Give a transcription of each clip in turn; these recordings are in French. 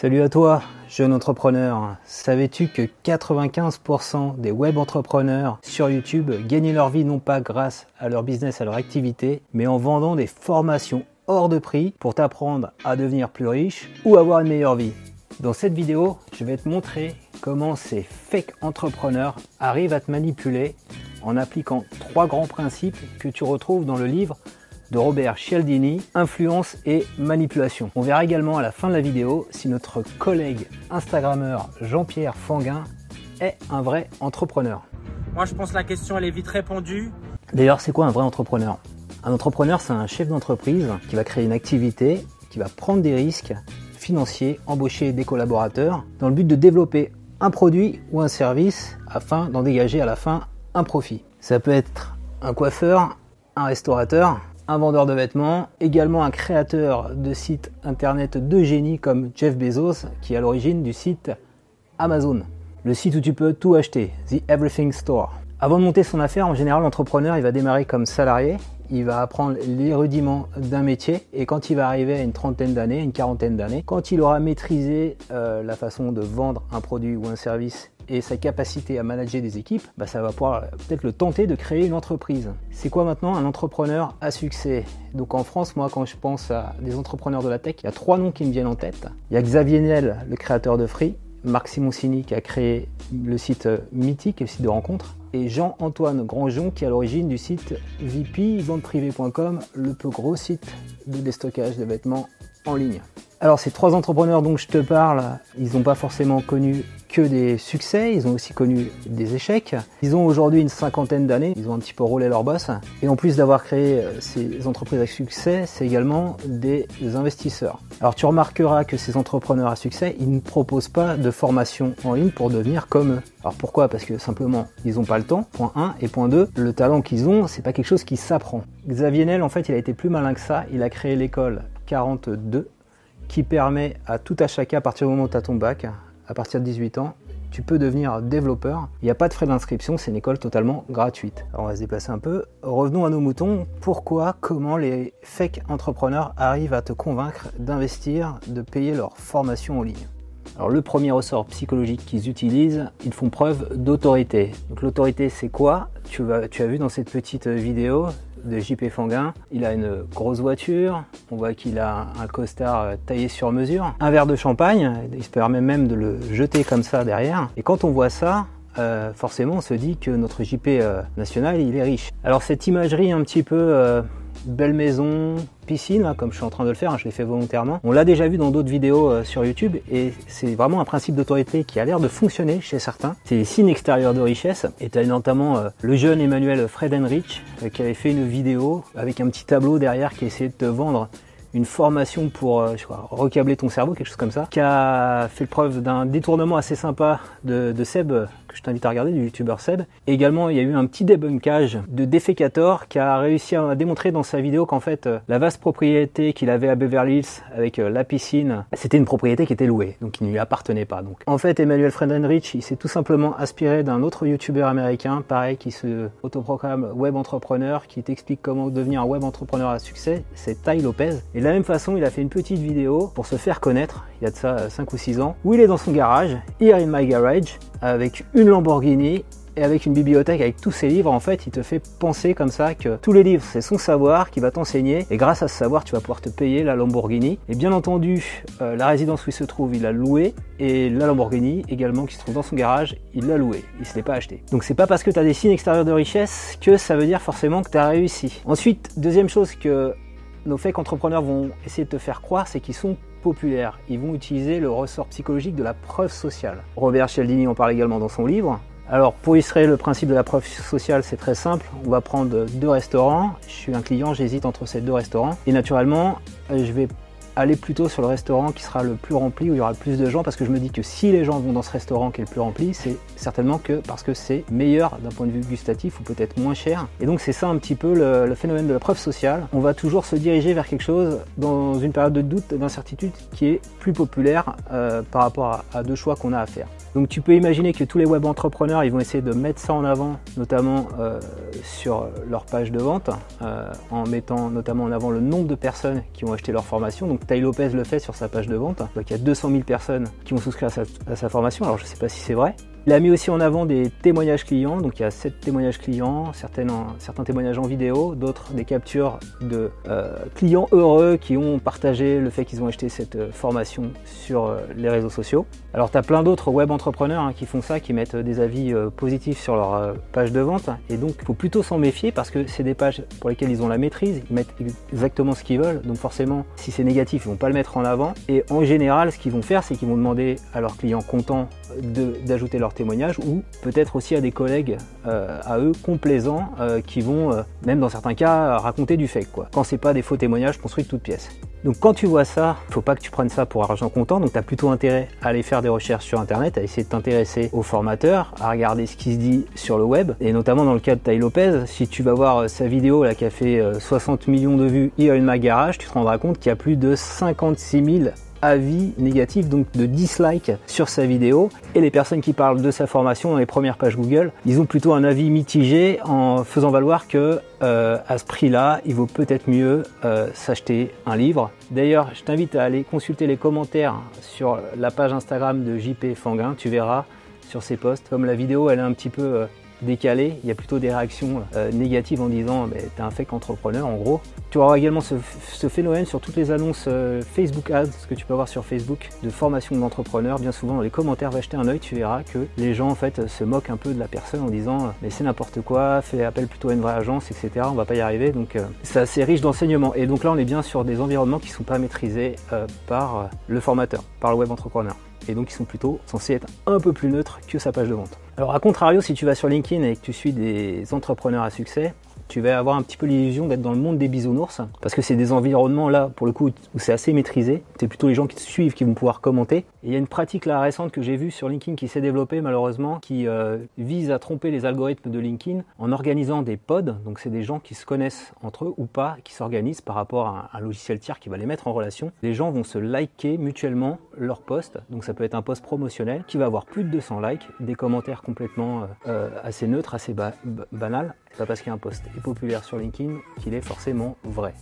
Salut à toi, jeune entrepreneur. Savais-tu que 95% des web entrepreneurs sur YouTube gagnent leur vie non pas grâce à leur business, à leur activité, mais en vendant des formations hors de prix pour t'apprendre à devenir plus riche ou avoir une meilleure vie? Dans cette vidéo, je vais te montrer comment ces fake entrepreneurs arrivent à te manipuler en appliquant trois grands principes que tu retrouves dans le livre de Robert Cialdini, influence et manipulation. On verra également à la fin de la vidéo si notre collègue Instagrammeur Jean-Pierre Fanguin est un vrai entrepreneur. Moi je pense que la question elle est vite répondue. D'ailleurs c'est quoi un vrai entrepreneur? Un entrepreneur c'est un chef d'entreprise qui va créer une activité, qui va prendre des risques financiers, embaucher des collaborateurs dans le but de développer un produit ou un service afin d'en dégager à la fin un profit. Ça peut être un coiffeur, un restaurateur, un vendeur de vêtements, également un créateur de sites internet de génie comme Jeff Bezos, qui est à l'origine du site Amazon, le site où tu peux tout acheter, The Everything Store. Avant de monter son affaire, en général, l'entrepreneur, il va démarrer comme salarié, il va apprendre les rudiments d'un métier. Et quand il va arriver à une trentaine d'années, une quarantaine d'années, quand il aura maîtrisé euh, la façon de vendre un produit ou un service et sa capacité à manager des équipes, bah, ça va pouvoir peut-être le tenter de créer une entreprise. C'est quoi maintenant un entrepreneur à succès? Donc en France, moi quand je pense à des entrepreneurs de la tech, il y a trois noms qui me viennent en tête. Il y a Xavier Niel, le créateur de Free, Marc Simoncini qui a créé le site Mythique, le site de rencontre, et Jean-Antoine Grandjean qui est à l'origine du site vpventeprivée.com, le plus gros site de déstockage de vêtements en ligne. Alors ces trois entrepreneurs dont je te parle, ils n'ont pas forcément connu que des succès, ils ont aussi connu des échecs. Ils ont aujourd'hui une cinquantaine d'années, ils ont un petit peu roulé leur boss. Et en plus d'avoir créé euh, ces entreprises à succès, c'est également des investisseurs. Alors tu remarqueras que ces entrepreneurs à succès, ils ne proposent pas de formation en ligne pour devenir comme eux. Alors pourquoi? Parce que simplement, ils n'ont pas le temps, point 1. Et point 2, le talent qu'ils ont, c'est pas quelque chose qui s'apprend. Xavier Nel, en fait, il a été plus malin que ça. Il a créé l'école 42 qui permet à tout à chacun, à partir du moment où tu as ton bac, à partir de 18 ans, tu peux devenir développeur. Il n'y a pas de frais d'inscription, c'est une école totalement gratuite. Alors on va se déplacer un peu. Revenons à nos moutons. Pourquoi, comment les fake entrepreneurs arrivent à te convaincre d'investir, de payer leur formation en ligne? Alors le premier ressort psychologique qu'ils utilisent, ils font preuve d'autorité. Donc l'autorité c'est quoi? Tu, tu as vu dans cette petite vidéo, de JP Fanguin. Il a une grosse voiture, on voit qu'il a un costard euh, taillé sur mesure, un verre de champagne, il se permet même de le jeter comme ça derrière. Et quand on voit ça, euh, forcément on se dit que notre JP euh, national il est riche. Alors cette imagerie un petit peu belle maison, piscine, comme je suis en train de le faire, hein, je l'ai fait volontairement. On l'a déjà vu dans d'autres vidéos euh, sur YouTube et c'est vraiment un principe d'autorité qui a l'air de fonctionner chez certains. C'est les signes extérieurs de richesse. Et tu as notamment euh, le jeune Emmanuel Fredenrich euh, qui avait fait une vidéo avec un petit tableau derrière qui essayait de te vendre une formation pour je crois, recabler ton cerveau, quelque chose comme ça, qui a fait preuve d'un détournement assez sympa de Seb que je t'invite à regarder, du youtubeur Seb. Et également, il y a eu un petit débunkage de Defecator qui a réussi à démontrer dans sa vidéo qu'en fait, euh, la vaste propriété qu'il avait à Beverly Hills avec euh, la piscine, c'était une propriété qui était louée, donc qui ne lui appartenait pas. Donc, en fait, Emmanuel Friedenrich, il s'est tout simplement inspiré d'un autre youtubeur américain, pareil, qui se autoproclame web entrepreneur, qui t'explique comment devenir un web entrepreneur à succès, c'est Ty Lopez. Et de la même façon, il a fait une petite vidéo pour se faire connaître, il y a de ça 5 euh, ou 6 ans, où il est dans son garage, Here in my garage, avec une Lamborghini et avec une bibliothèque avec tous ses livres, en fait, il te fait penser comme ça que tous les livres, c'est son savoir qui va t'enseigner, et grâce à ce savoir, tu vas pouvoir te payer la Lamborghini. Et bien entendu, euh, la résidence où il se trouve, il l'a loué, et la Lamborghini également qui se trouve dans son garage, il l'a loué, il se l'est pas acheté. Donc c'est pas parce que tu as des signes extérieurs de richesse que ça veut dire forcément que tu as réussi. Ensuite, deuxième chose que nos fake entrepreneurs vont essayer de te faire croire, c'est qu'ils sont populaires. Ils vont utiliser le ressort psychologique de la preuve sociale. Robert Cialdini en parle également dans son livre. Alors pour illustrer le principe de la preuve sociale, c'est très simple. On va prendre deux restaurants. Je suis un client, j'hésite entre ces deux restaurants. Et naturellement, je vais aller plutôt sur le restaurant qui sera le plus rempli, où il y aura le plus de gens, parce que je me dis que si les gens vont dans ce restaurant qui est le plus rempli, c'est certainement que parce que c'est meilleur d'un point de vue gustatif ou peut-être moins cher. Et donc c'est ça un petit peu le, phénomène de la preuve sociale. On va toujours se diriger vers quelque chose dans une période de doute, d'incertitude qui est plus populaire euh, par rapport à, deux choix qu'on a à faire. Donc tu peux imaginer que tous les web entrepreneurs, ils vont essayer de mettre ça en avant, notamment euh, sur leur page de vente, euh, en mettant notamment en avant le nombre de personnes qui ont acheté leur formation. Donc Donc Lopez le fait sur sa page de vente. Donc il y a 200 000 personnes qui à sa, à sa formation. Alors je ne sais pas si c'est vrai. Il a mis aussi en avant des témoignages clients, donc il y a 7 témoignages clients, certains témoignages en vidéo, d'autres des captures de euh, clients heureux qui ont partagé le fait qu'ils ont acheté cette euh, formation sur euh, les réseaux sociaux. Alors tu as plein d'autres web entrepreneurs hein, qui font ça, qui mettent des avis positifs sur leur page de vente, et donc il faut plutôt s'en méfier parce que c'est des pages pour lesquelles ils ont la maîtrise, ils mettent exactement ce qu'ils veulent, donc forcément si c'est négatif ils vont pas le mettre en avant, et en général ce qu'ils vont faire c'est qu'ils vont demander à leurs clients contents d'ajouter leur témoignage ou peut-être aussi à des collègues euh, à eux complaisants euh, qui vont euh, même dans certains cas raconter du fake quoi. Quand c'est pas des faux témoignages construits de toutes pièces. Donc quand tu vois ça, faut pas que tu prennes ça pour argent comptant, donc tu as plutôt intérêt à aller faire des recherches sur internet, à essayer de t'intéresser aux formateurs, à regarder ce qui se dit sur le web, et notamment dans le cas de Tai Lopez, si tu vas voir sa vidéo là qui a fait 60 millions de vues Here in my garage, tu te rendras compte qu'il y a plus de 56 000 avis négatifs, donc de dislikes sur sa vidéo. Et les personnes qui parlent de sa formation dans les premières pages Google, ils ont plutôt un avis mitigé en faisant valoir que euh, à ce prix-là, il vaut peut-être mieux euh, s'acheter un livre. D'ailleurs, je t'invite à aller consulter les commentaires sur la page Instagram de JP Fanguin. Tu verras sur ses posts. Comme la vidéo, elle est un petit peu euh, décalé, il y a plutôt des réactions euh, négatives en disant tu t'es un fake entrepreneur en gros. Tu auras également ce, phénomène sur toutes les annonces euh, Facebook Ads, ce que tu peux avoir sur Facebook, de formation d'entrepreneurs. Bien souvent dans les commentaires, va jeter un oeil, tu verras que les gens en fait se moquent un peu de la personne en disant mais c'est n'importe quoi, fais appel plutôt à une vraie agence, etc. On va pas y arriver. Donc euh, c'est assez riche d'enseignements. Et donc là on est bien sur des environnements qui sont pas maîtrisés par le formateur, par le web entrepreneur et donc ils sont plutôt censés être un peu plus neutres que sa page de vente. Alors à contrario, si tu vas sur LinkedIn et que tu suis des entrepreneurs à succès, tu vas avoir un petit peu l'illusion d'être dans le monde des bisounours, parce que c'est des environnements là, pour le coup, où c'est assez maîtrisé. C'est plutôt les gens qui te suivent qui vont pouvoir commenter. Il y a une pratique là récente que j'ai vue sur LinkedIn qui s'est développée malheureusement, qui euh, vise à tromper les algorithmes de LinkedIn en organisant des pods. Donc c'est des gens qui se connaissent entre eux ou pas, qui s'organisent par rapport à un, logiciel tiers qui va les mettre en relation. Les gens vont se liker mutuellement leur post. Donc ça peut être un post promotionnel qui va avoir plus de 200 likes, des commentaires complètement euh, euh, assez neutres, assez banals parce qu'un post est populaire sur LinkedIn qu'il est forcément vrai.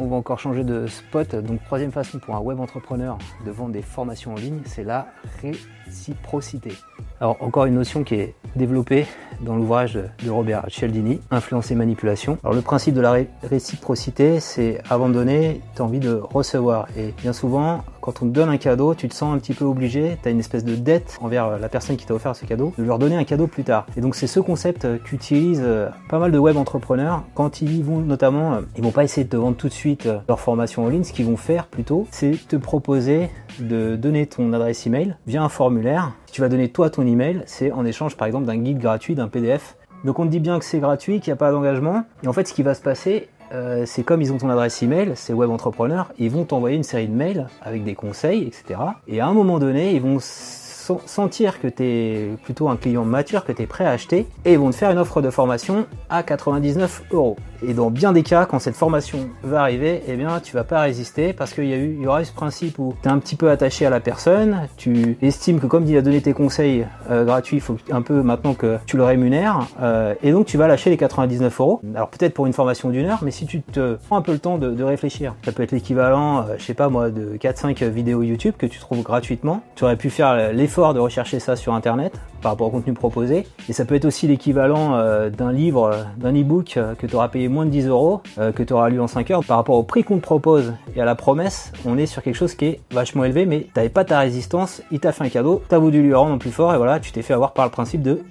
On va encore changer de spot. Donc troisième façon pour un web entrepreneur de vendre des formations en ligne, c'est la réciprocité. Alors encore une notion qui est développée dans l'ouvrage de Robert Cialdini, Influence et manipulation. Alors le principe de la réciprocité, c'est avant de donner, tu as envie de recevoir. Et bien souvent, quand on te donne un cadeau, tu te sens un petit peu obligé, tu as une espèce de dette envers la personne qui t'a offert ce cadeau, de leur donner un cadeau plus tard. Et donc c'est ce concept qu'utilisent pas mal de web entrepreneurs quand ils vont notamment, euh, ils vont pas essayer de te vendre tout de suite leur formation en ligne, ce qu'ils vont faire plutôt, c'est te proposer de donner ton adresse email via un formulaire. Si tu vas donner toi ton email, c'est en échange par exemple d'un guide gratuit, d'un PDF. Donc on te dit bien que c'est gratuit, qu'il n'y a pas d'engagement. Et en fait, ce qui va se passer, euh, c'est comme ils ont ton adresse email, c'est web entrepreneurs, ils vont t'envoyer une série de mails avec des conseils, etc. Et à un moment donné, ils vont sentir que tu es plutôt un client mature, que tu es prêt à acheter, et ils vont te faire une offre de formation à 99 euros. Et dans bien des cas, quand cette formation va arriver, eh bien, tu vas pas résister parce qu'il y, y aura eu ce principe où tu es un petit peu attaché à la personne, tu estimes que comme il a donné tes conseils euh, gratuits, il faut un peu maintenant que tu le rémunères, euh, et donc tu vas lâcher les 99 euros. Alors peut-être pour une formation d'une heure, mais si tu te prends un peu le temps de, réfléchir, ça peut être l'équivalent, euh, je sais pas moi, de 4-5 vidéos YouTube que tu trouves gratuitement. Tu aurais pu faire l'effort de rechercher ça sur Internet par rapport au contenu proposé, et ça peut être aussi l'équivalent d'un livre, d'un e-book que tu auras payé moins de 10 euros euh, que tu auras lu en 5 heures. Par rapport au prix qu'on te propose et à la promesse, on est sur quelque chose qui est vachement élevé, mais t'avais pas ta résistance, il t'a fait un cadeau, t'as voulu lui rendre plus fort et voilà, tu t'es fait avoir par le principe de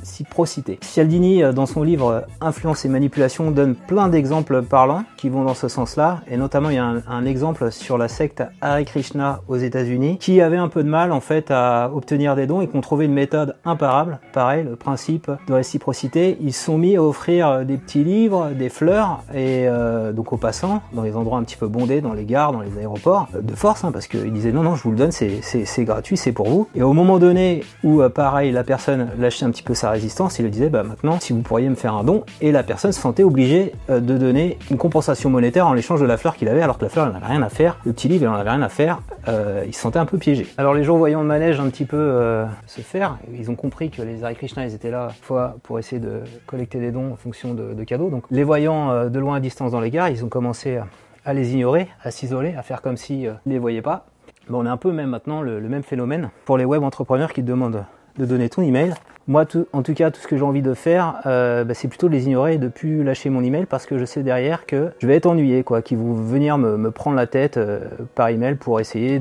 réciprocité. Cialdini, euh, dans son livre Influence et manipulation, donne plein d'exemples parlants qui vont dans ce sens-là, et notamment il y a un, exemple sur la secte Hare Krishna aux États-Unis, qui avait un peu de mal en fait à obtenir des dons et qu'on trouvait une méthode imparable. Pareil, le principe de réciprocité. Ils sont mis à offrir des petits livres, des fleurs, et euh, donc aux passants, dans les endroits un petit peu bondés, dans les gares, dans les aéroports, euh, de force, hein, parce qu'ils disaient non, non, je vous le donne, c'est gratuit, c'est pour vous. Et au moment donné où, pareil, la personne lâchait un petit peu sa résistance, il lui disait bah maintenant si vous pourriez me faire un don et la personne se sentait obligée euh, de donner une compensation monétaire en l'échange de la fleur qu'il avait alors que la fleur elle n'avait rien à faire, le petit livre il n'en avait rien à faire, euh, il se sentait un peu piégé. Alors les gens voyant le manège un petit peu euh, se faire, ils ont compris que les Hare Krishna ils étaient là fois pour essayer de collecter des dons en fonction de, cadeaux, donc les voyant de loin à distance dans les gares, ils ont commencé à les ignorer, à s'isoler, à faire comme si ne les voyaient pas. on est un peu même maintenant le, le même phénomène pour les web entrepreneurs qui demandent de donner ton email. Moi, en tout cas, tout ce que j'ai envie de faire, euh, bah, c'est plutôt de les ignorer et de plus lâcher mon email parce que je sais derrière que je vais être ennuyé, quoi, qu'ils vont venir me, prendre la tête euh, par email pour essayer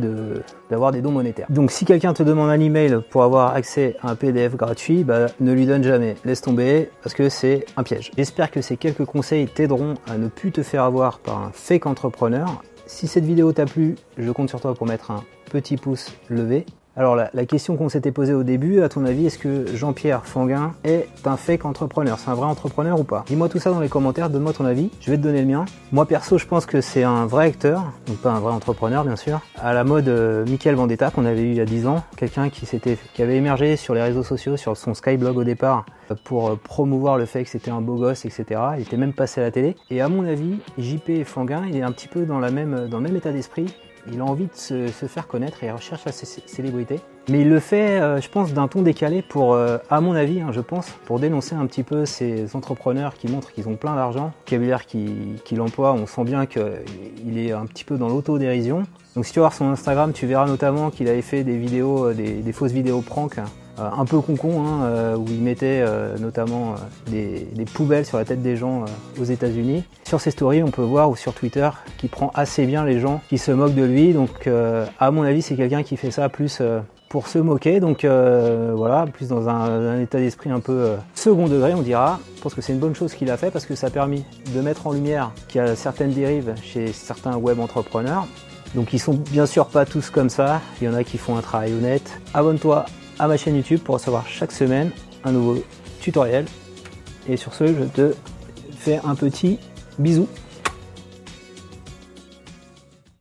d'avoir des dons monétaires. Donc, si quelqu'un te demande un email pour avoir accès à un PDF gratuit, bah, ne lui donne jamais. Laisse tomber parce que c'est un piège. J'espère que ces quelques conseils t'aideront à ne plus te faire avoir par un fake entrepreneur. Si cette vidéo t'a plu, je compte sur toi pour mettre un petit pouce levé alors la, question qu'on s'était posée au début, à ton avis, est-ce que Jean-Pierre Fanguin est un fake entrepreneur? C'est un vrai entrepreneur ou pas? Dis-moi tout ça dans les commentaires, donne-moi ton avis, je vais te donner le mien. Moi perso, je pense que c'est un vrai acteur, donc pas un vrai entrepreneur bien sûr. À la mode euh, Michael Vendetta qu'on avait eu il y a 10 ans, quelqu'un qui qui avait émergé sur les réseaux sociaux, sur son Skyblog au départ, pour euh, promouvoir le fait que c'était un beau gosse, etc. Il était même passé à la télé. Et à mon avis, JP Fanguin, il est un petit peu dans le même état d'esprit il a envie de se, faire connaître et il recherche sa célébrité. Mais il le fait, euh, je pense, d'un ton décalé pour, euh, à mon avis, hein, je pense, pour dénoncer un petit peu ces entrepreneurs qui montrent qu'ils ont plein d'argent, vocabulaire qu'il emploie, on sent bien qu'il est un petit peu dans l'autodérision. Donc si tu vas voir son Instagram, tu verras notamment qu'il avait fait des vidéos, euh, des, fausses vidéos prank euh, un peu concon, hein, euh, où il mettait euh, notamment des, poubelles sur la tête des gens aux États-Unis. Sur ses stories, on peut voir, ou sur Twitter, qu'il prend assez bien les gens qui se moquent de lui. Donc, à mon avis, c'est quelqu'un qui fait ça plus pour se moquer. Donc voilà, plus dans un, état d'esprit un peu second degré, on dira. Je pense que c'est une bonne chose qu'il a fait parce que ça a permis de mettre en lumière qu'il y a certaines dérives chez certains web entrepreneurs. Donc ils sont bien sûr pas tous comme ça. Il y en a qui font un travail honnête. Abonne-toi à ma chaîne YouTube pour recevoir chaque semaine un nouveau tutoriel. Et sur ce, je te fais un petit bisou.